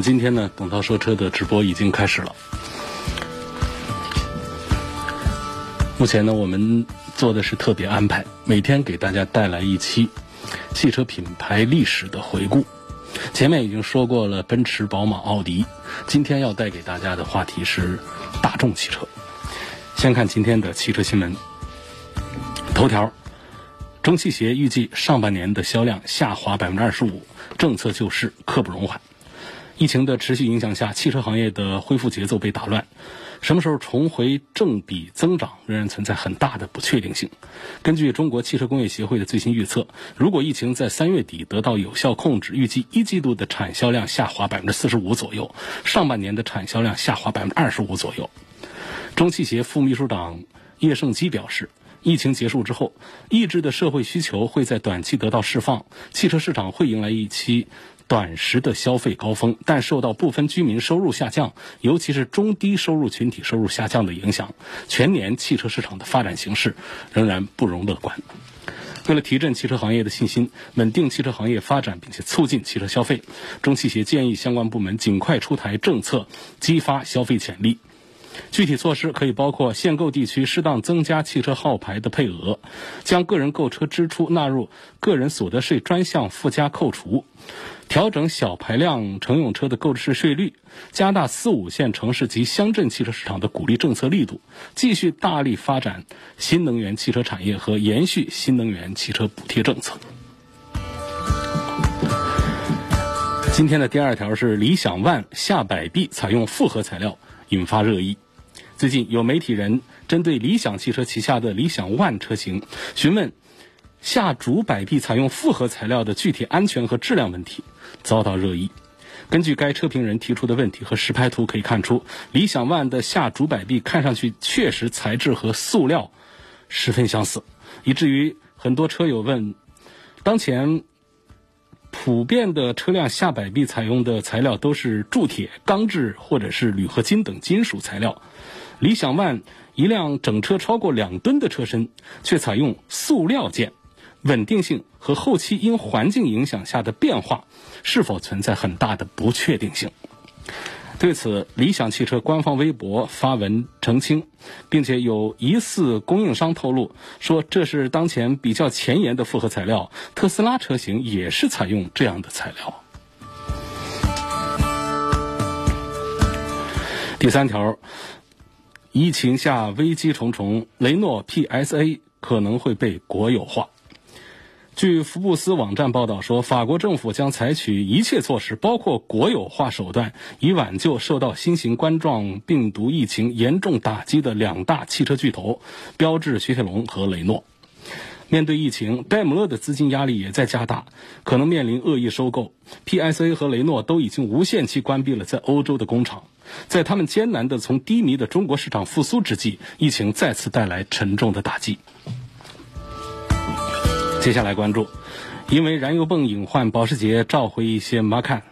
今天呢，董涛说车的直播已经开始了。目前呢，我们做的是特别安排，每天给大家带来一期汽车品牌历史的回顾。前面已经说过了奔驰、宝马、奥迪，今天要带给大家的话题是大众汽车。先看今天的汽车新闻头条：中汽协预计上半年的销量下滑百分之二十五，政策救市刻不容缓。疫情的持续影响下，汽车行业的恢复节奏被打乱，什么时候重回正比增长仍然存在很大的不确定性。根据中国汽车工业协会的最新预测，如果疫情在三月底得到有效控制，预计一季度的产销量下滑百分之四十五左右，上半年的产销量下滑百分之二十五左右。中汽协副秘书长叶胜基表示。疫情结束之后，抑制的社会需求会在短期得到释放，汽车市场会迎来一期短时的消费高峰，但受到部分居民收入下降，尤其是中低收入群体收入下降的影响，全年汽车市场的发展形势仍然不容乐观。为了提振汽车行业的信心，稳定汽车行业发展，并且促进汽车消费，中汽协建议相关部门尽快出台政策，激发消费潜力。具体措施可以包括限购地区适当增加汽车号牌的配额，将个人购车支出纳入个人所得税专项附加扣除，调整小排量乘用车的购置税税率，加大四五线城市及乡镇汽车市场的鼓励政策力度，继续大力发展新能源汽车产业和延续新能源汽车补贴政策。今天的第二条是理想 ONE 下摆臂采用复合材料，引发热议。最近有媒体人针对理想汽车旗下的理想 ONE 车型询问下主摆臂采用复合材料的具体安全和质量问题，遭到热议。根据该车评人提出的问题和实拍图可以看出，理想 ONE 的下主摆臂看上去确实材质和塑料十分相似，以至于很多车友问：当前普遍的车辆下摆臂采用的材料都是铸铁、钢制或者是铝合金等金属材料。理想 ONE 一辆整车超过两吨的车身，却采用塑料件，稳定性和后期因环境影响下的变化，是否存在很大的不确定性？对此，理想汽车官方微博发文澄清，并且有疑似供应商透露说，这是当前比较前沿的复合材料，特斯拉车型也是采用这样的材料。第三条。疫情下危机重重，雷诺 PSA 可能会被国有化。据福布斯网站报道说，法国政府将采取一切措施，包括国有化手段，以挽救受到新型冠状病毒疫情严重打击的两大汽车巨头——标致雪铁龙和雷诺。面对疫情，戴姆勒的资金压力也在加大，可能面临恶意收购。PSA 和雷诺都已经无限期关闭了在欧洲的工厂。在他们艰难的从低迷的中国市场复苏之际，疫情再次带来沉重的打击。接下来关注，因为燃油泵隐患，保时捷召回一些 Macan。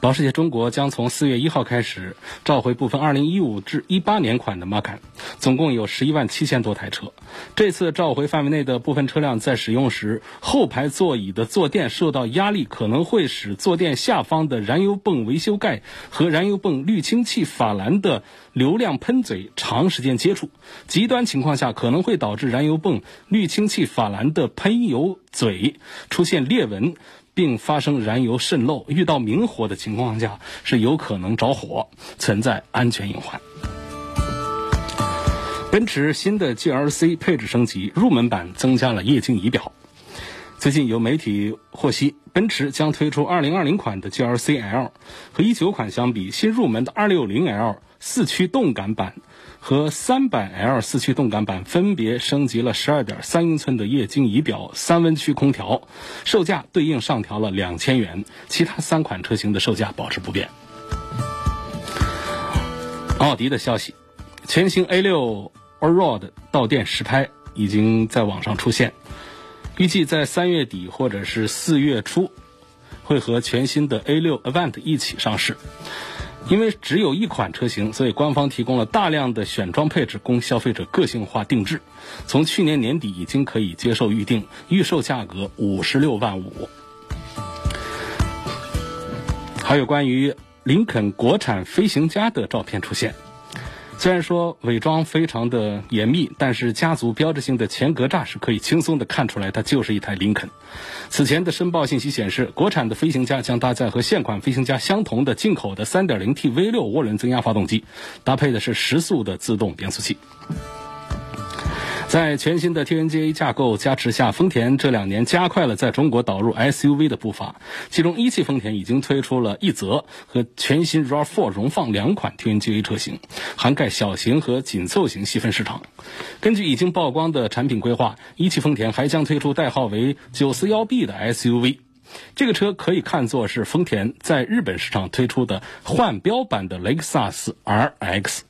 保时捷中国将从四月一号开始召回部分二零一五至一八年款的 Macan，总共有十一万七千多台车。这次召回范围内的部分车辆在使用时，后排座椅的坐垫受到压力，可能会使坐垫下方的燃油泵维修盖和燃油泵滤清器法兰的流量喷嘴长时间接触。极端情况下，可能会导致燃油泵滤清器法兰的喷油嘴出现裂纹。并发生燃油渗漏，遇到明火的情况下是有可能着火，存在安全隐患。奔驰新的 GLC 配置升级，入门版增加了液晶仪表。最近有媒体获悉，奔驰将推出2020款的 GLC L，和19款相比，新入门的260 L 四驱动感版和三百 L 四驱动感版分别升级了12.3英寸的液晶仪表、三温区空调，售价对应上调了两千元，其他三款车型的售价保持不变。奥迪的消息，全新 A6 Allroad 到店实拍已经在网上出现，预计在三月底或者是四月初会和全新的 A6 Avant 一起上市。因为只有一款车型，所以官方提供了大量的选装配置供消费者个性化定制。从去年年底已经可以接受预定，预售价格五十六万五。还有关于。林肯国产飞行家的照片出现，虽然说伪装非常的严密，但是家族标志性的前格栅是可以轻松的看出来，它就是一台林肯。此前的申报信息显示，国产的飞行家将搭载和现款飞行家相同的进口的 3.0T V6 涡轮增压发动机，搭配的是十速的自动变速器。在全新的 TNGA 架构加持下，丰田这两年加快了在中国导入 SUV 的步伐。其中，一汽丰田已经推出了奕泽和全新 RAV4 荣放两款 TNGA 车型，涵盖小型和紧凑型细分市场。根据已经曝光的产品规划，一汽丰田还将推出代号为 941B 的 SUV。这个车可以看作是丰田在日本市场推出的换标版的雷克萨斯 RX。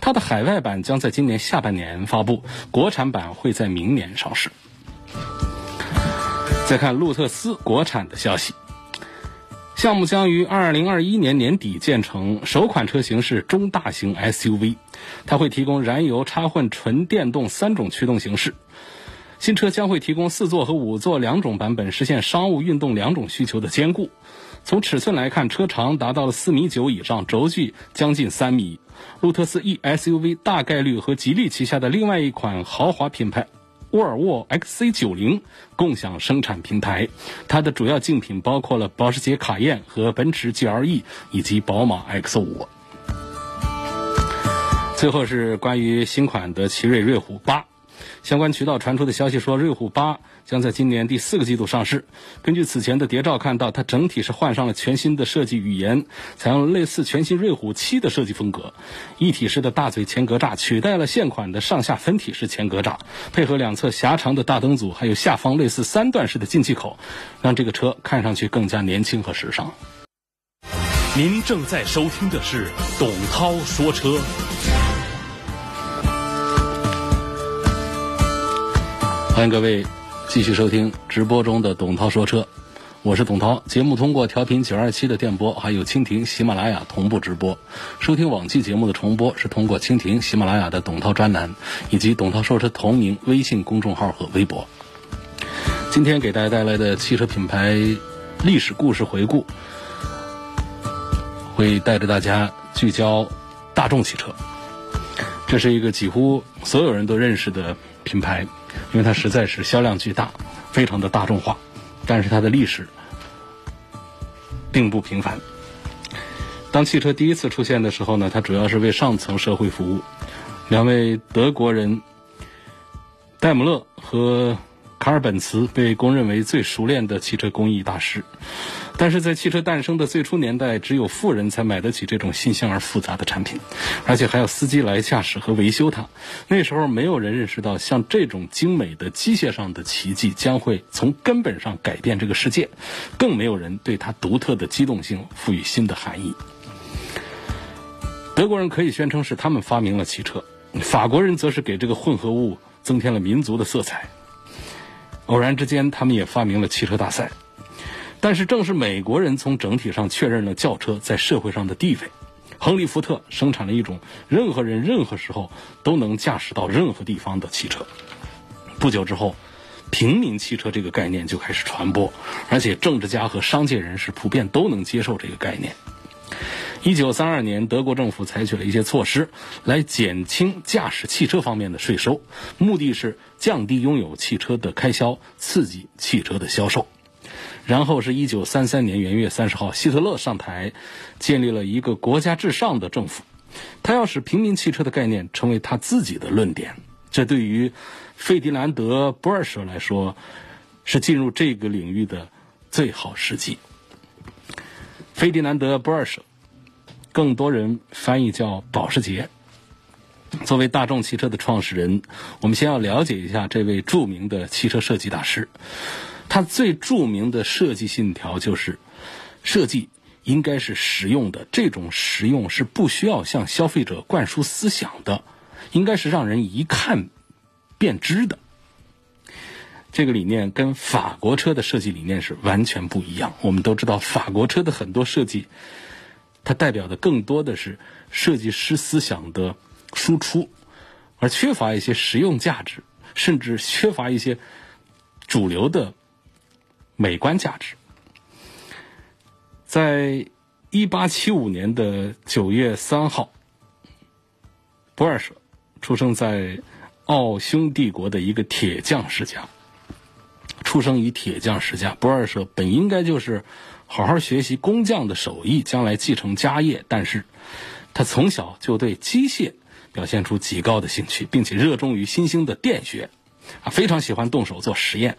它的海外版将在今年下半年发布，国产版会在明年上市。再看路特斯国产的消息，项目将于二零二一年年底建成，首款车型是中大型 SUV，它会提供燃油、插混、纯电动三种驱动形式。新车将会提供四座和五座两种版本，实现商务、运动两种需求的兼顾。从尺寸来看，车长达到了四米九以上，轴距将近三米。路特斯 E SUV 大概率和吉利旗下的另外一款豪华品牌沃尔沃 XC90 共享生产平台。它的主要竞品包括了保时捷卡宴和奔驰 GLE 以及宝马 X5。最后是关于新款的奇瑞瑞虎八。相关渠道传出的消息说，瑞虎八将在今年第四个季度上市。根据此前的谍照看到，它整体是换上了全新的设计语言，采用了类似全新瑞虎七的设计风格。一体式的大嘴前格栅取代了现款的上下分体式前格栅，配合两侧狭长的大灯组，还有下方类似三段式的进气口，让这个车看上去更加年轻和时尚。您正在收听的是董涛说车。欢迎各位继续收听直播中的董涛说车，我是董涛。节目通过调频九二七的电波，还有蜻蜓、喜马拉雅同步直播。收听往期节目的重播是通过蜻蜓、喜马拉雅的董涛专栏，以及董涛说车同名微信公众号和微博。今天给大家带来的汽车品牌历史故事回顾，会带着大家聚焦大众汽车。这是一个几乎所有人都认识的品牌。因为它实在是销量巨大，非常的大众化，但是它的历史并不平凡。当汽车第一次出现的时候呢，它主要是为上层社会服务。两位德国人戴姆勒和卡尔本茨被公认为最熟练的汽车工艺大师。但是在汽车诞生的最初年代，只有富人才买得起这种新鲜而复杂的产品，而且还要司机来驾驶和维修它。那时候没有人认识到，像这种精美的机械上的奇迹将会从根本上改变这个世界，更没有人对它独特的机动性赋予新的含义。德国人可以宣称是他们发明了汽车，法国人则是给这个混合物增添了民族的色彩。偶然之间，他们也发明了汽车大赛。但是，正是美国人从整体上确认了轿车在社会上的地位。亨利·福特生产了一种任何人、任何时候都能驾驶到任何地方的汽车。不久之后，平民汽车这个概念就开始传播，而且政治家和商界人士普遍都能接受这个概念。一九三二年，德国政府采取了一些措施来减轻驾驶汽车方面的税收，目的是降低拥有汽车的开销，刺激汽车的销售。然后是一九三三年元月三十号，希特勒上台，建立了一个国家至上的政府，他要使平民汽车的概念成为他自己的论点。这对于费迪南德·波尔舍来说，是进入这个领域的最好时机。费迪南德·波尔舍更多人翻译叫保时捷。作为大众汽车的创始人，我们先要了解一下这位著名的汽车设计大师。他最著名的设计信条就是：设计应该是实用的，这种实用是不需要向消费者灌输思想的，应该是让人一看便知的。这个理念跟法国车的设计理念是完全不一样。我们都知道，法国车的很多设计，它代表的更多的是设计师思想的输出，而缺乏一些实用价值，甚至缺乏一些主流的美观价值。在一八七五年的九月三号，博尔舍出生在奥匈帝国的一个铁匠世家。出生于铁匠世家，博尔舍本应该就是好好学习工匠的手艺，将来继承家业。但是，他从小就对机械表现出极高的兴趣，并且热衷于新兴的电学，啊，非常喜欢动手做实验。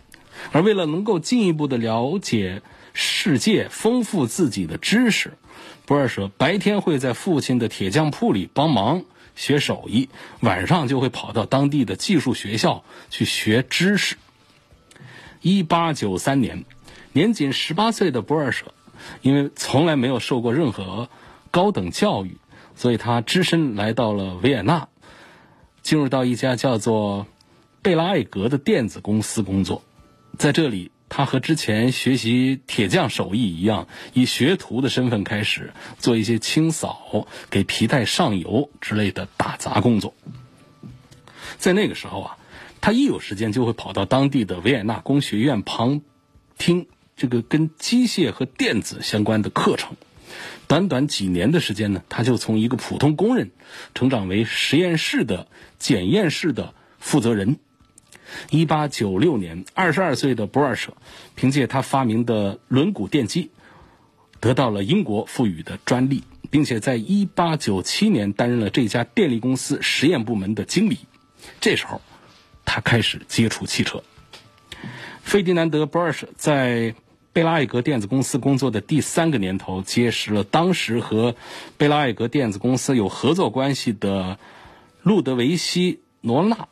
而为了能够进一步的了解世界，丰富自己的知识，博尔舍白天会在父亲的铁匠铺里帮忙学手艺，晚上就会跑到当地的技术学校去学知识。一八九三年，年仅十八岁的博尔舍，因为从来没有受过任何高等教育，所以他只身来到了维也纳，进入到一家叫做贝拉艾格的电子公司工作。在这里，他和之前学习铁匠手艺一样，以学徒的身份开始做一些清扫、给皮带上油之类的打杂工作。在那个时候啊。他一有时间就会跑到当地的维也纳工学院旁听这个跟机械和电子相关的课程。短短几年的时间呢，他就从一个普通工人成长为实验室的检验室的负责人。一八九六年，二十二岁的博尔舍凭借他发明的轮毂电机得到了英国赋予的专利，并且在一八九七年担任了这家电力公司实验部门的经理。这时候。他开始接触汽车。费迪南德·博尔舍在贝拉艾格电子公司工作的第三个年头，结识了当时和贝拉艾格电子公司有合作关系的路德维希·罗纳。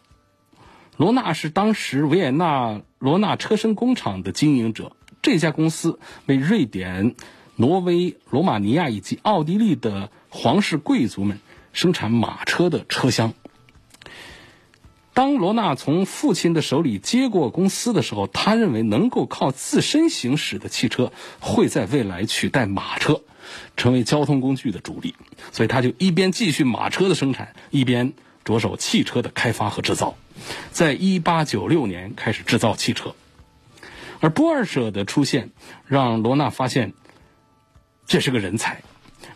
罗纳是当时维也纳罗纳车身工厂的经营者，这家公司为瑞典、挪威、罗马尼亚以及奥地利的皇室贵族们生产马车的车厢。当罗纳从父亲的手里接过公司的时候，他认为能够靠自身行驶的汽车会在未来取代马车，成为交通工具的主力。所以他就一边继续马车的生产，一边着手汽车的开发和制造。在一八九六年开始制造汽车，而波尔舍的出现让罗纳发现这是个人才，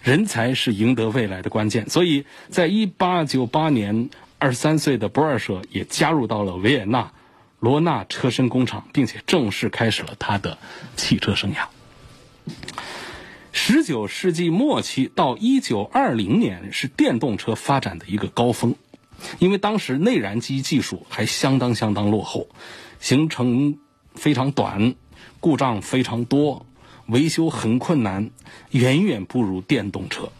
人才是赢得未来的关键。所以在一八九八年。二十三岁的博尔舍也加入到了维也纳罗纳车身工厂，并且正式开始了他的汽车生涯。十九世纪末期到一九二零年是电动车发展的一个高峰，因为当时内燃机技术还相当相当落后，行程非常短，故障非常多，维修很困难，远远不如电动车，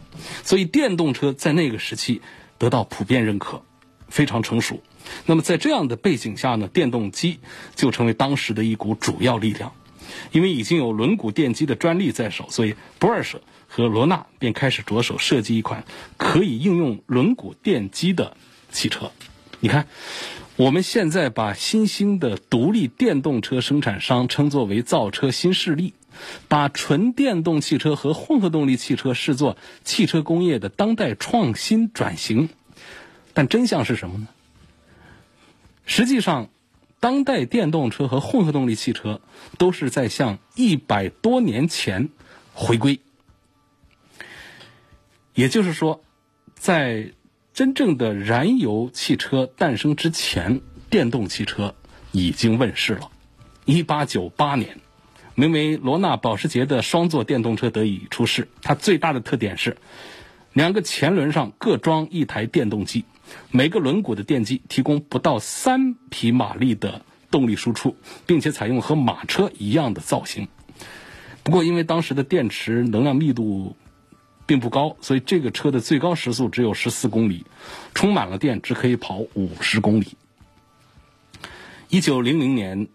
所以电动车在那个时期得到普遍认可。非常成熟，那么在这样的背景下呢，电动机就成为当时的一股主要力量。因为已经有轮毂电机的专利在手，所以博尔舍和罗纳便开始着手设计一款可以应用轮毂电机的汽车。你看，我们现在把新兴的独立电动车生产商称作为造车新势力，把纯电动汽车和混合动力汽车视作汽车工业的当代创新转型。但真相是什么呢？实际上，当代电动车和混合动力汽车都是在向一百多年前回归。也就是说，在真正的燃油汽车诞生之前，电动汽车已经问世了。一八九八年，名为罗纳保时捷的双座电动车得以出世。它最大的特点是，两个前轮上各装一台电动机。每个轮毂的电机提供不到三匹马力的动力输出，并且采用和马车一样的造型。不过，因为当时的电池能量密度并不高，所以这个车的最高时速只有十四公里，充满了电只可以跑五十公里。一九零零年。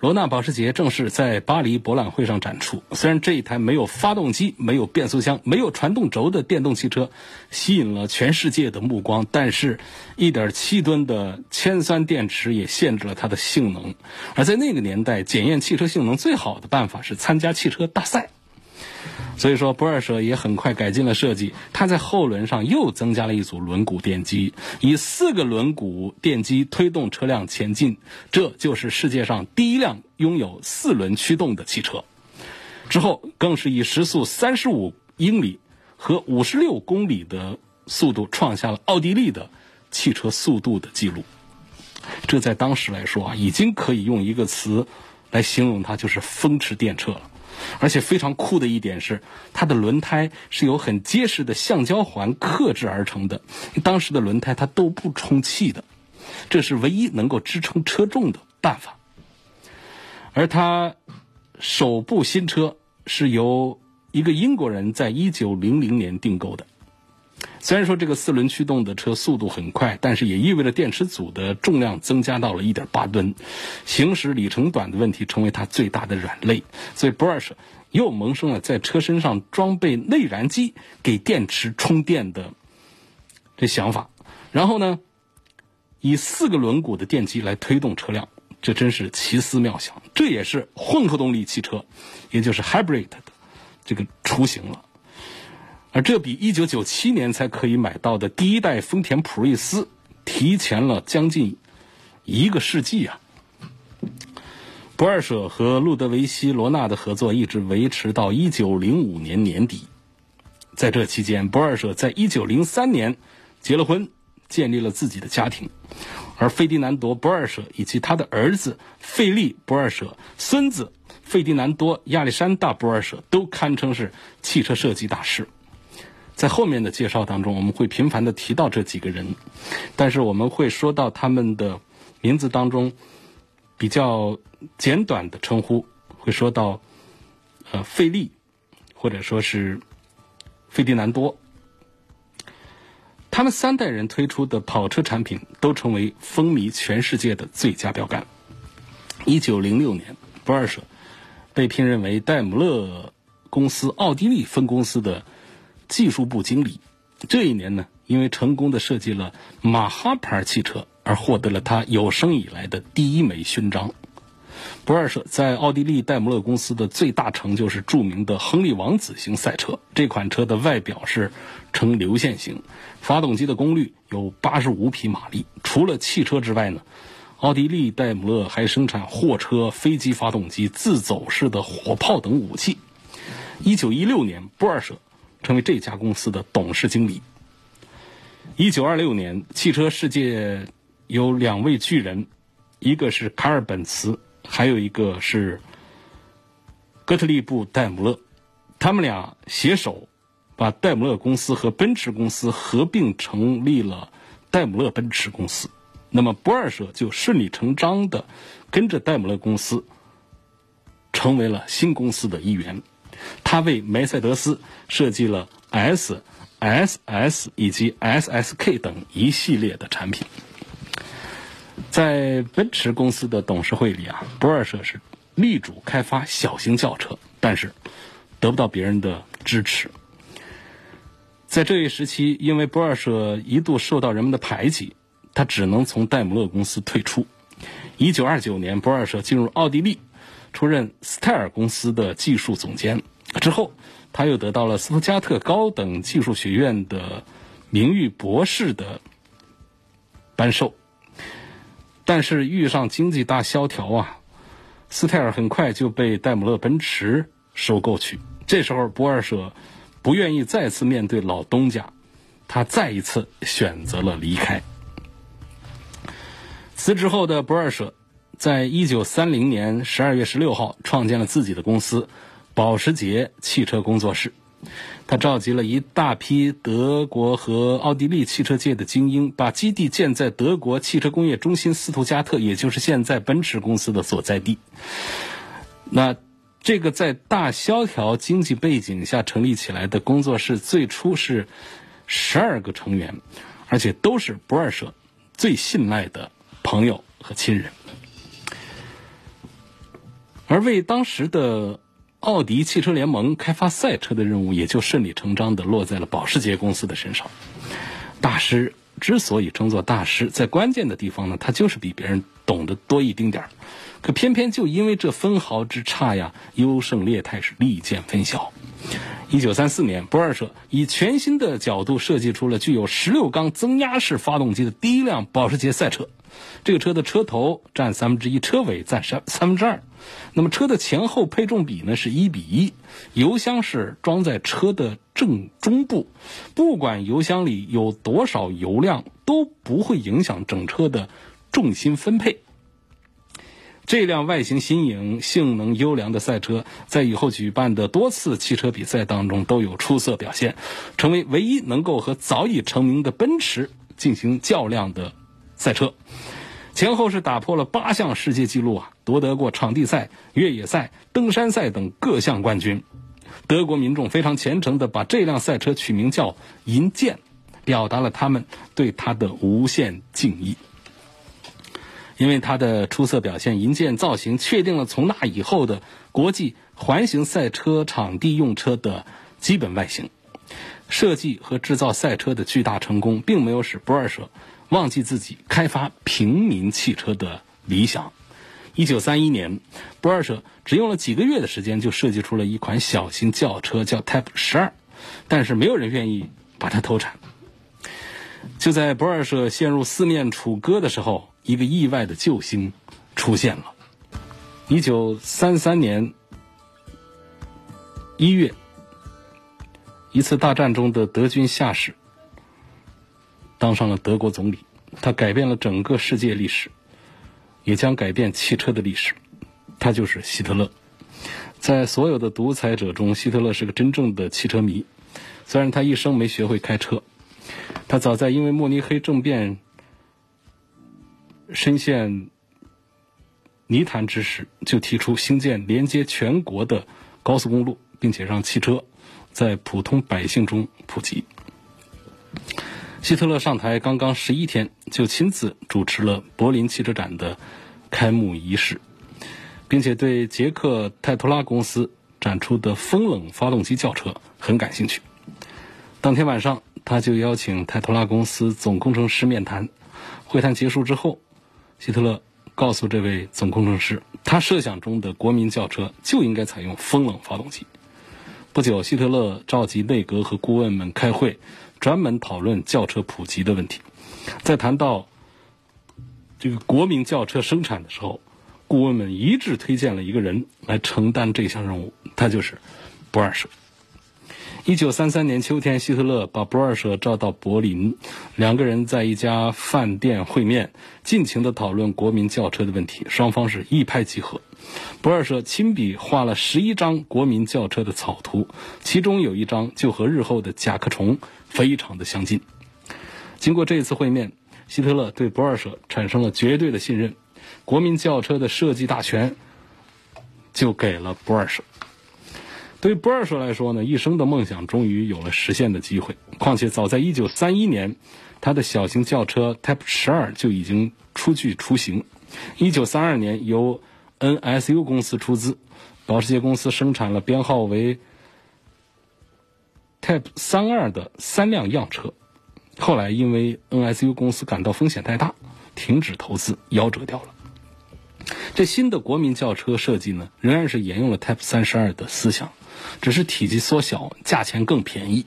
罗纳保时捷正式在巴黎博览会上展出。虽然这一台没有发动机、没有变速箱、没有传动轴的电动汽车吸引了全世界的目光，但是1.7吨的铅酸电池也限制了它的性能。而在那个年代，检验汽车性能最好的办法是参加汽车大赛。所以说，博尔舍也很快改进了设计。它在后轮上又增加了一组轮毂电机，以四个轮毂电机推动车辆前进。这就是世界上第一辆拥有四轮驱动的汽车。之后，更是以时速三十五英里和五十六公里的速度创下了奥地利的汽车速度的记录。这在当时来说啊，已经可以用一个词来形容它，就是风驰电掣了。而且非常酷的一点是，它的轮胎是由很结实的橡胶环刻制而成的。当时的轮胎它都不充气的，这是唯一能够支撑车重的办法。而它首部新车是由一个英国人在一九零零年订购的。虽然说这个四轮驱动的车速度很快，但是也意味着电池组的重量增加到了一点八吨，行驶里程短的问题成为它最大的软肋。所以 b r u s h 又萌生了在车身上装备内燃机给电池充电的这想法。然后呢，以四个轮毂的电机来推动车辆，这真是奇思妙想。这也是混合动力汽车，也就是 hybrid 的这个雏形了。而这比一九九七年才可以买到的第一代丰田普锐斯提前了将近一个世纪啊！博尔舍和路德维希·罗纳的合作一直维持到一九零五年年底，在这期间，博尔舍在一九零三年结了婚，建立了自己的家庭，而费迪南多·博尔舍以及他的儿子费利·博尔舍、孙子费迪南多·亚历山大·博尔舍都堪称是汽车设计大师。在后面的介绍当中，我们会频繁的提到这几个人，但是我们会说到他们的名字当中比较简短的称呼，会说到呃费利，或者说是费迪南多。他们三代人推出的跑车产品都成为风靡全世界的最佳标杆。一九零六年，博尔舍被聘任为戴姆勒公司奥地利分公司的。技术部经理，这一年呢，因为成功的设计了马哈牌汽车，而获得了他有生以来的第一枚勋章。博尔舍在奥地利戴姆勒公司的最大成就是著名的亨利王子型赛车。这款车的外表是呈流线型，发动机的功率有八十五匹马力。除了汽车之外呢，奥地利戴姆勒还生产货车、飞机发动机、自走式的火炮等武器。一九一六年，博尔舍。成为这家公司的董事经理。一九二六年，汽车世界有两位巨人，一个是卡尔本茨，还有一个是哥特利布戴姆勒。他们俩携手把戴姆勒公司和奔驰公司合并，成立了戴姆勒奔驰公司。那么，不二舍就顺理成章的跟着戴姆勒公司，成为了新公司的一员。他为梅赛德斯设计了 S、SS 以及 SSK 等一系列的产品。在奔驰公司的董事会里啊，博尔舍是力主开发小型轿车，但是得不到别人的支持。在这一时期，因为博尔舍一度受到人们的排挤，他只能从戴姆勒公司退出。一九二九年，博尔舍进入奥地利。出任斯泰尔公司的技术总监之后，他又得到了斯图加特高等技术学院的名誉博士的颁授。但是遇上经济大萧条啊，斯泰尔很快就被戴姆勒奔驰收购去。这时候，博尔舍不愿意再次面对老东家，他再一次选择了离开。辞职后的博尔舍。在一九三零年十二月十六号，创建了自己的公司——保时捷汽车工作室。他召集了一大批德国和奥地利汽车界的精英，把基地建在德国汽车工业中心斯图加特，也就是现在奔驰公司的所在地。那这个在大萧条经济背景下成立起来的工作室，最初是十二个成员，而且都是不二社最信赖的朋友和亲人。而为当时的奥迪汽车联盟开发赛车的任务，也就顺理成章的落在了保时捷公司的身上。大师之所以称作大师，在关键的地方呢，他就是比别人懂得多一丁点儿。可偏偏就因为这分毫之差呀，优胜劣汰是利见分晓。一九三四年，博尔社以全新的角度设计出了具有十六缸增压式发动机的第一辆保时捷赛车。这个车的车头占三分之一，车尾占三三分之二。那么车的前后配重比呢是一比一，油箱是装在车的正中部，不管油箱里有多少油量，都不会影响整车的重心分配。这辆外形新颖、性能优良的赛车，在以后举办的多次汽车比赛当中都有出色表现，成为唯一能够和早已成名的奔驰进行较量的赛车。前后是打破了八项世界纪录啊，夺得过场地赛、越野赛、登山赛等各项冠军。德国民众非常虔诚地把这辆赛车取名叫“银剑”，表达了他们对它的无限敬意。因为它的出色表现，银剑造型确定了从那以后的国际环形赛车场地用车的基本外形。设计和制造赛车的巨大成功，并没有使不二舍忘记自己开发平民汽车的理想。一九三一年，不二社只用了几个月的时间，就设计出了一款小型轿车，叫 Type 十二，但是没有人愿意把它投产。就在不二社陷入四面楚歌的时候。一个意外的救星出现了。一九三三年一月，一次大战中的德军下士当上了德国总理，他改变了整个世界历史，也将改变汽车的历史。他就是希特勒。在所有的独裁者中，希特勒是个真正的汽车迷。虽然他一生没学会开车，他早在因为慕尼黑政变。深陷泥潭之时，就提出兴建连接全国的高速公路，并且让汽车在普通百姓中普及。希特勒上台刚刚十一天，就亲自主持了柏林汽车展的开幕仪式，并且对捷克泰托拉公司展出的风冷发动机轿车很感兴趣。当天晚上，他就邀请泰托拉公司总工程师面谈。会谈结束之后。希特勒告诉这位总工程师，他设想中的国民轿车就应该采用风冷发动机。不久，希特勒召集内阁和顾问们开会，专门讨论轿车普及的问题。在谈到这个国民轿车生产的时候，顾问们一致推荐了一个人来承担这项任务，他就是不二社。一九三三年秋天，希特勒把不二社召到柏林，两个人在一家饭店会面，尽情地讨论国民轿车的问题。双方是一拍即合，博尔舍亲笔画了十一张国民轿车的草图，其中有一张就和日后的甲壳虫非常的相近。经过这次会面，希特勒对博尔舍产生了绝对的信任，国民轿车的设计大权就给了博尔舍。对于博尔舍来说呢，一生的梦想终于有了实现的机会。况且早在1931年，他的小型轿车 Type 十二就已经初具雏形。1932年，由 NSU 公司出资，保时捷公司生产了编号为 Type 三二的三辆样车。后来因为 NSU 公司感到风险太大，停止投资，夭折掉了。这新的国民轿车设计呢，仍然是沿用了 Type 三十二的思想。只是体积缩小，价钱更便宜。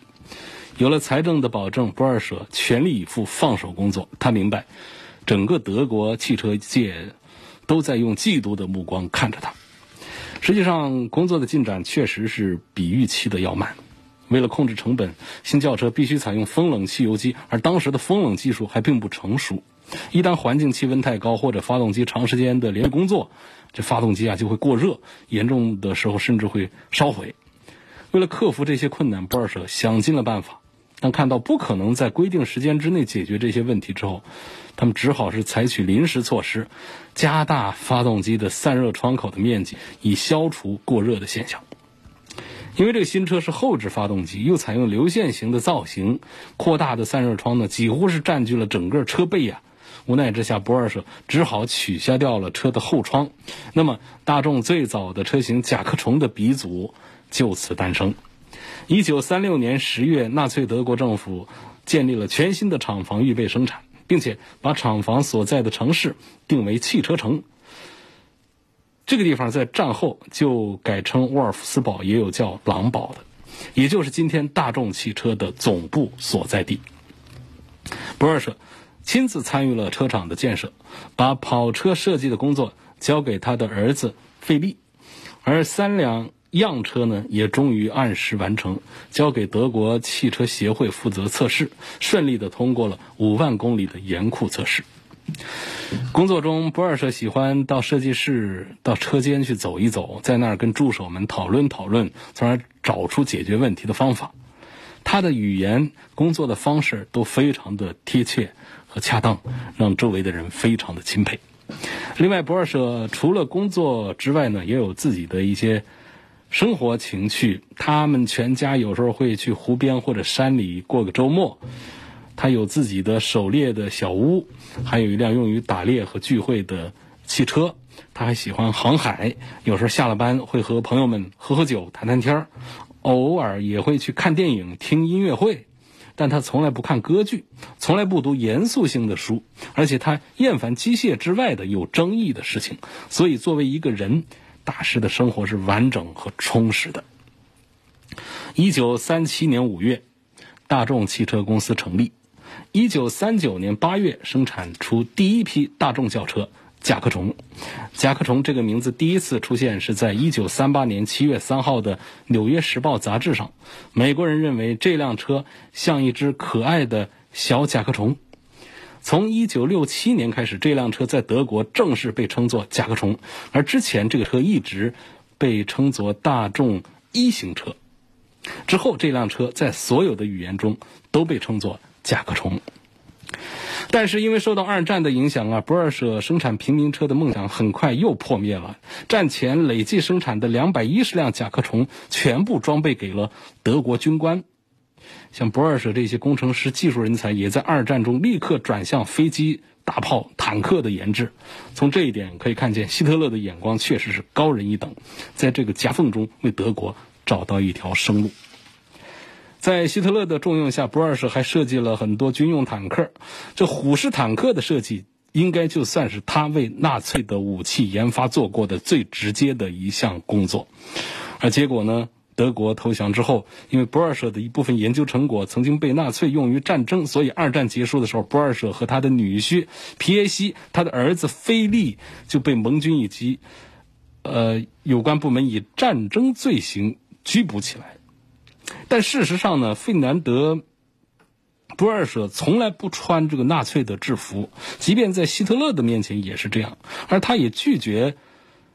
有了财政的保证，不二舍全力以赴放手工作。他明白，整个德国汽车界都在用嫉妒的目光看着他。实际上，工作的进展确实是比预期的要慢。为了控制成本，新轿车必须采用风冷汽油机，而当时的风冷技术还并不成熟。一旦环境气温太高，或者发动机长时间的连续工作，这发动机啊就会过热，严重的时候甚至会烧毁。为了克服这些困难，不二舍想尽了办法，但看到不可能在规定时间之内解决这些问题之后，他们只好是采取临时措施，加大发动机的散热窗口的面积，以消除过热的现象。因为这个新车是后置发动机，又采用流线型的造型，扩大的散热窗呢，几乎是占据了整个车背呀。无奈之下，博尔舍只好取消掉了车的后窗。那么，大众最早的车型甲壳虫的鼻祖就此诞生。一九三六年十月，纳粹德国政府建立了全新的厂房，预备生产，并且把厂房所在的城市定为汽车城。这个地方在战后就改称沃尔夫斯堡，也有叫狼堡的，也就是今天大众汽车的总部所在地。博尔舍亲自参与了车厂的建设，把跑车设计的工作交给他的儿子费利，而三辆样车呢也终于按时完成，交给德国汽车协会负责测试，顺利的通过了五万公里的严酷测试。工作中，博尔舍喜欢到设计室、到车间去走一走，在那儿跟助手们讨论讨论，从而找出解决问题的方法。他的语言、工作的方式都非常的贴切和恰当，让周围的人非常的钦佩。另外，博尔舍除了工作之外呢，也有自己的一些生活情趣。他们全家有时候会去湖边或者山里过个周末。他有自己的狩猎的小屋，还有一辆用于打猎和聚会的汽车。他还喜欢航海，有时候下了班会和朋友们喝喝酒、谈谈天儿，偶尔也会去看电影、听音乐会。但他从来不看歌剧，从来不读严肃性的书，而且他厌烦机械之外的有争议的事情。所以，作为一个人，大师的生活是完整和充实的。一九三七年五月，大众汽车公司成立。一九三九年八月，生产出第一批大众轿车甲壳虫。甲壳虫这个名字第一次出现是在一九三八年七月三号的《纽约时报》杂志上。美国人认为这辆车像一只可爱的小甲壳虫。从一九六七年开始，这辆车在德国正式被称作甲壳虫，而之前这个车一直被称作大众一型车。之后，这辆车在所有的语言中都被称作。甲壳虫，但是因为受到二战的影响啊，博尔舍生产平民车的梦想很快又破灭了。战前累计生产的两百一十辆甲壳虫全部装备给了德国军官。像博尔舍这些工程师、技术人才，也在二战中立刻转向飞机、大炮、坦克的研制。从这一点可以看见，希特勒的眼光确实是高人一等，在这个夹缝中为德国找到一条生路。在希特勒的重用下，博尔舍还设计了很多军用坦克。这虎式坦克的设计，应该就算是他为纳粹的武器研发做过的最直接的一项工作。而结果呢？德国投降之后，因为博尔舍的一部分研究成果曾经被纳粹用于战争，所以二战结束的时候，博尔舍和他的女婿皮耶西、他的儿子菲利就被盟军以及呃有关部门以战争罪行拘捕起来。但事实上呢，费南德·博尔舍从来不穿这个纳粹的制服，即便在希特勒的面前也是这样。而他也拒绝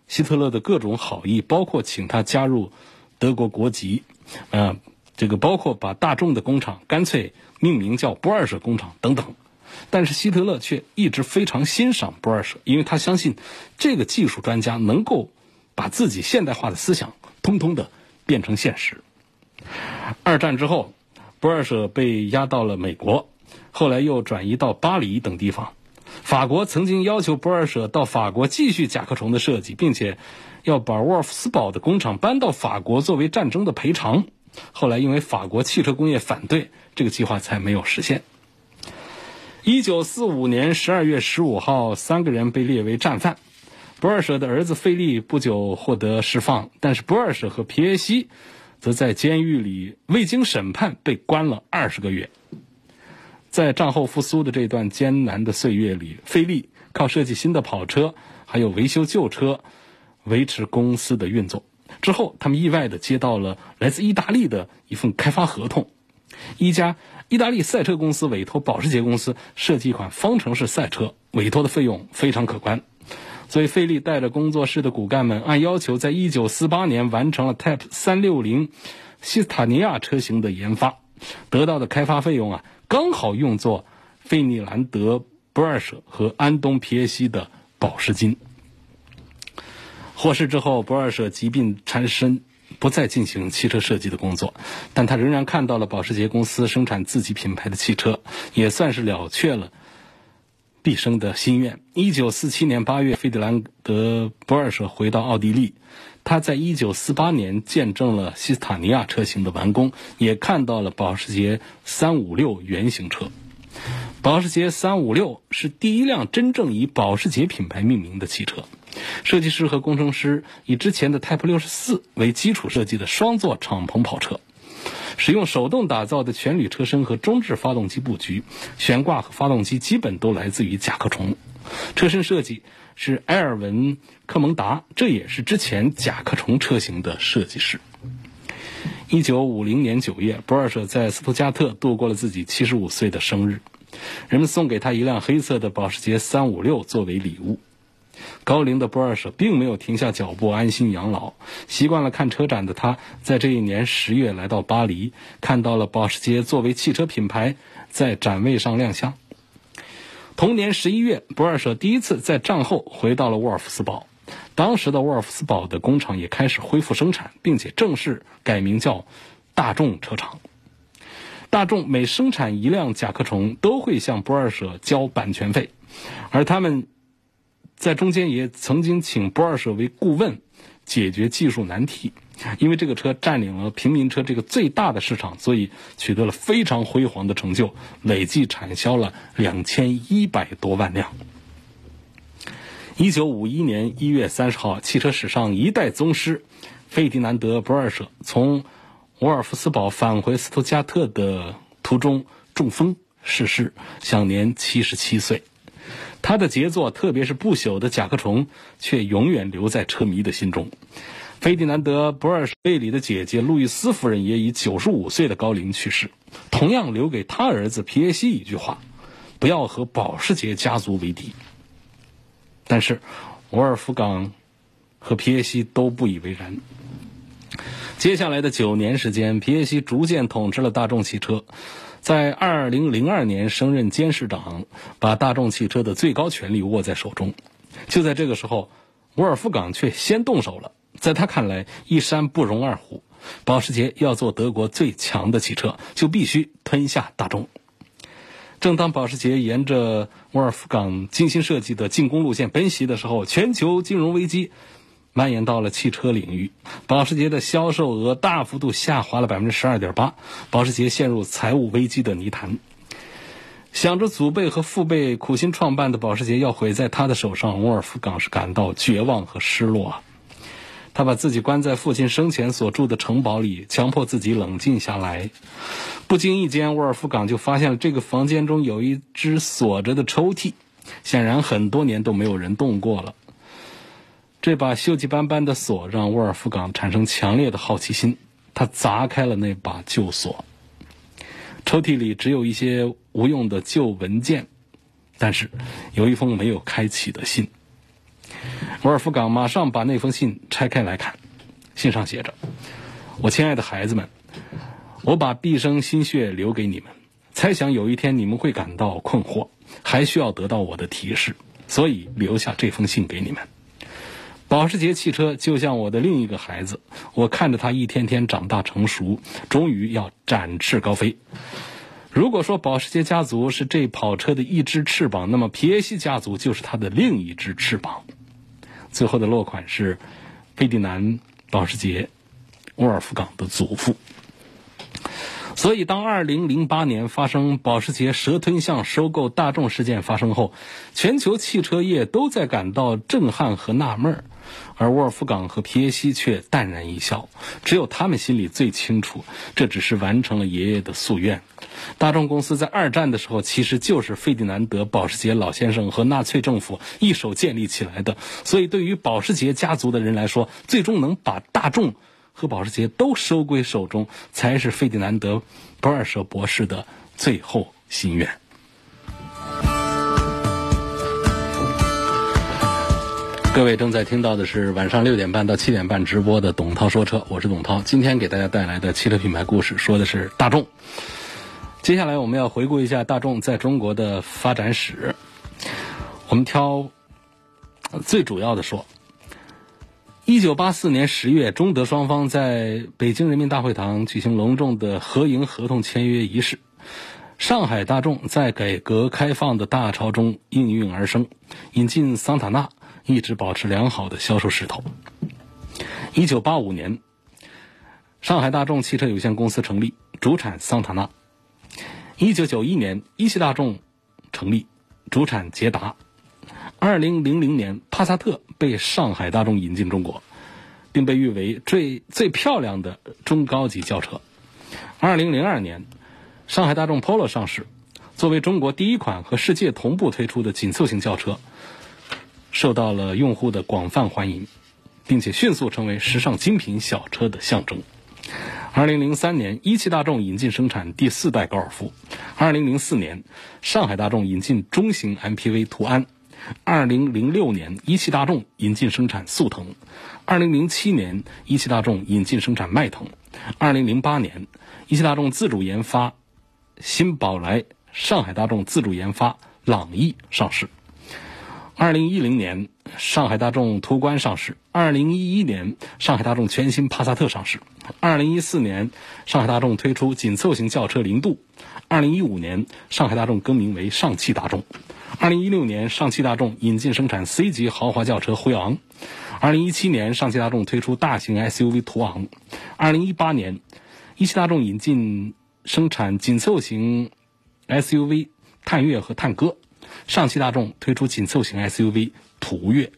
希特勒的各种好意，包括请他加入德国国籍，啊，这个包括把大众的工厂干脆命名叫不二舍工厂等等。但是希特勒却一直非常欣赏不二舍，因为他相信这个技术专家能够把自己现代化的思想通通的变成现实。二战之后，不二舍被押到了美国，后来又转移到巴黎等地方。法国曾经要求不二舍到法国继续甲壳虫的设计，并且要把沃尔夫斯堡的工厂搬到法国作为战争的赔偿。后来因为法国汽车工业反对，这个计划才没有实现。一九四五年十二月十五号，三个人被列为战犯。博尔舍的儿子费利不久获得释放，但是博尔舍和皮耶西。则在监狱里未经审判被关了二十个月。在战后复苏的这段艰难的岁月里，费利靠设计新的跑车，还有维修旧车，维持公司的运作。之后，他们意外地接到了来自意大利的一份开发合同，一家意大利赛车公司委托保时捷公司设计一款方程式赛车，委托的费用非常可观。所以，费利带着工作室的骨干们，按要求，在一九四八年完成了 Type 三六零西斯塔尼亚车型的研发。得到的开发费用啊，刚好用作费尼兰德·博尔舍和安东·皮耶西的保释金。获释之后，博尔舍疾病缠身，不再进行汽车设计的工作，但他仍然看到了保时捷公司生产自己品牌的汽车，也算是了却了。毕生的心愿。一九四七年八月，费迪兰德·博尔舍回到奥地利，他在一九四八年见证了西斯塔尼亚车型的完工，也看到了保时捷三五六原型车。保时捷三五六是第一辆真正以保时捷品牌命名的汽车，设计师和工程师以之前的 Type 六十四为基础设计的双座敞篷跑车。使用手动打造的全铝车身和中置发动机布局，悬挂和发动机基本都来自于甲壳虫。车身设计是埃尔文·科蒙达，这也是之前甲壳虫车型的设计师。一九五零年九月，博尔舍在斯图加特度过了自己七十五岁的生日，人们送给他一辆黑色的保时捷三五六作为礼物。高龄的博尔舍并没有停下脚步安心养老。习惯了看车展的他，在这一年十月来到巴黎，看到了保时捷作为汽车品牌在展位上亮相。同年十一月，博尔舍第一次在战后回到了沃尔夫斯堡。当时的沃尔夫斯堡的工厂也开始恢复生产，并且正式改名叫大众车厂。大众每生产一辆甲壳虫，都会向博尔舍交版权费，而他们。在中间也曾经请博尔舍为顾问，解决技术难题。因为这个车占领了平民车这个最大的市场，所以取得了非常辉煌的成就，累计产销了两千一百多万辆。一九五一年一月三十号，汽车史上一代宗师费迪南德·博尔舍从沃尔夫斯堡返回斯图加特的途中中风逝世，享年七十七岁。他的杰作，特别是不朽的甲壳虫，却永远留在车迷的心中。费迪南德·博尔贝里的姐姐路易斯夫人也以九十五岁的高龄去世，同样留给他儿子皮耶西一句话：“不要和保时捷家族为敌。”但是，沃尔夫冈和皮耶西都不以为然。接下来的九年时间，皮耶西逐渐统治了大众汽车。在二零零二年升任监事长，把大众汽车的最高权力握在手中。就在这个时候，沃尔夫冈却先动手了。在他看来，一山不容二虎，保时捷要做德国最强的汽车，就必须吞下大众。正当保时捷沿着沃尔夫冈精心设计的进攻路线奔袭的时候，全球金融危机。蔓延到了汽车领域，保时捷的销售额大幅度下滑了百分之十二点八，保时捷陷入财务危机的泥潭。想着祖辈和父辈苦心创办的保时捷要毁在他的手上，沃尔夫冈是感到绝望和失落啊！他把自己关在父亲生前所住的城堡里，强迫自己冷静下来。不经意间，沃尔夫冈就发现了这个房间中有一只锁着的抽屉，显然很多年都没有人动过了。这把锈迹斑斑的锁让沃尔夫冈产生强烈的好奇心，他砸开了那把旧锁。抽屉里只有一些无用的旧文件，但是有一封没有开启的信。沃尔夫冈马上把那封信拆开来看，信上写着：“我亲爱的孩子们，我把毕生心血留给你们，猜想有一天你们会感到困惑，还需要得到我的提示，所以留下这封信给你们。”保时捷汽车就像我的另一个孩子，我看着他一天天长大成熟，终于要展翅高飞。如果说保时捷家族是这跑车的一只翅膀，那么皮耶西家族就是它的另一只翅膀。最后的落款是费迪南·保时捷，沃尔夫冈的祖父。所以，当2008年发生保时捷蛇吞象收购大众事件发生后，全球汽车业都在感到震撼和纳闷儿。而沃尔夫冈和皮耶西却淡然一笑，只有他们心里最清楚，这只是完成了爷爷的夙愿。大众公司在二战的时候，其实就是费迪南德·保时捷老先生和纳粹政府一手建立起来的。所以，对于保时捷家族的人来说，最终能把大众和保时捷都收归手中，才是费迪南德·博尔舍博士的最后心愿。各位正在听到的是晚上六点半到七点半直播的董涛说车，我是董涛。今天给大家带来的汽车品牌故事，说的是大众。接下来我们要回顾一下大众在中国的发展史。我们挑最主要的说，一九八四年十月，中德双方在北京人民大会堂举行隆重的合营合同签约仪式。上海大众在改革开放的大潮中应运而生，引进桑塔纳。一直保持良好的销售势头。一九八五年，上海大众汽车有限公司成立，主产桑塔纳。一九九一年，一汽大众成立，主产捷达。二零零零年，帕萨特被上海大众引进中国，并被誉为最最漂亮的中高级轿车。二零零二年，上海大众 Polo 上市，作为中国第一款和世界同步推出的紧凑型轿车。受到了用户的广泛欢迎，并且迅速成为时尚精品小车的象征。二零零三年，一汽大众引进生产第四代高尔夫；二零零四年，上海大众引进中型 MPV 途安；二零零六年，一汽大众引进生产速腾；二零零七年，一汽大众引进生产迈腾；二零零八年，一汽大众自主研发新宝来，上海大众自主研发朗逸上市。二零一零年，上海大众途观上市；二零一一年，上海大众全新帕萨特上市；二零一四年，上海大众推出紧凑型轿车零度；二零一五年，上海大众更名为上汽大众；二零一六年，上汽大众引进生产 C 级豪华轿车辉昂；二零一七年，上汽大众推出大型 SUV 途昂；二零一八年，一汽大众引进生产紧凑型 SUV 探岳和探歌。上汽大众推出紧凑型 SUV 途岳。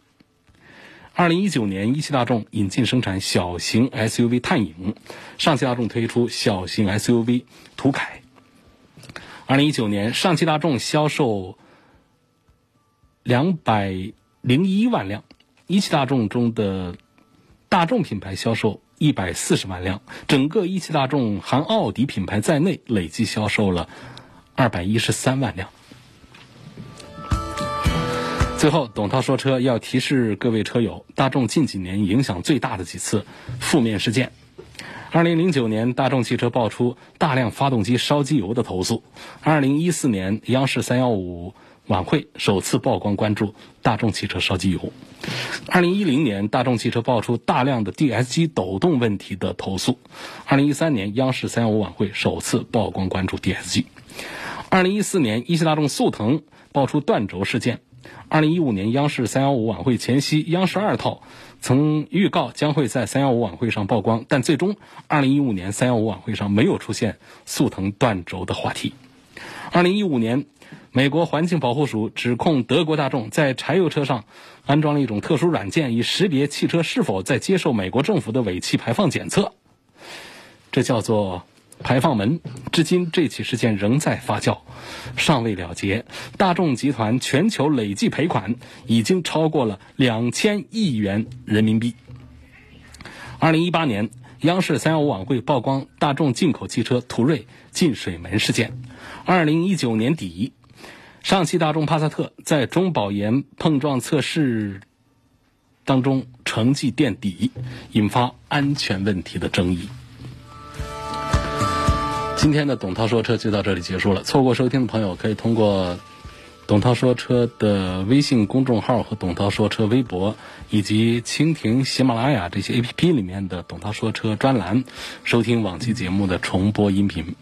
二零一九年，一汽大众引进生产小型 SUV 探影，上汽大众推出小型 SUV 途凯。二零一九年，上汽大众销售两百零一万辆，一汽大众中的大众品牌销售一百四十万辆，整个一汽大众含奥迪品牌在内，累计销售了二百一十三万辆。最后，董涛说车要提示各位车友，大众近几年影响最大的几次负面事件。二零零九年，大众汽车爆出大量发动机烧机油的投诉。二零一四年，央视三幺五晚会首次曝光关注大众汽车烧机油。二零一零年，大众汽车爆出大量的 DSG 抖动问题的投诉。二零一三年，央视三幺五晚会首次曝光关注 DSG。二零一四年，一汽大众速腾爆出断轴事件。二零一五年央视三幺五晚会前夕，央视二套曾预告将会在三幺五晚会上曝光，但最终二零一五年三幺五晚会上没有出现速腾断轴的话题。二零一五年，美国环境保护署指控德国大众在柴油车上安装了一种特殊软件，以识别汽车是否在接受美国政府的尾气排放检测，这叫做。排放门，至今这起事件仍在发酵，尚未了结。大众集团全球累计赔款已经超过了两千亿元人民币。二零一八年，央视三幺五晚会曝光大众进口汽车途锐进水门事件。二零一九年底，上汽大众帕萨特在中保研碰撞测试当中成绩垫底，引发安全问题的争议。今天的董涛说车就到这里结束了。错过收听的朋友，可以通过董涛说车的微信公众号和董涛说车微博，以及蜻蜓、喜马拉雅这些 A P P 里面的董涛说车专栏，收听往期节目的重播音频。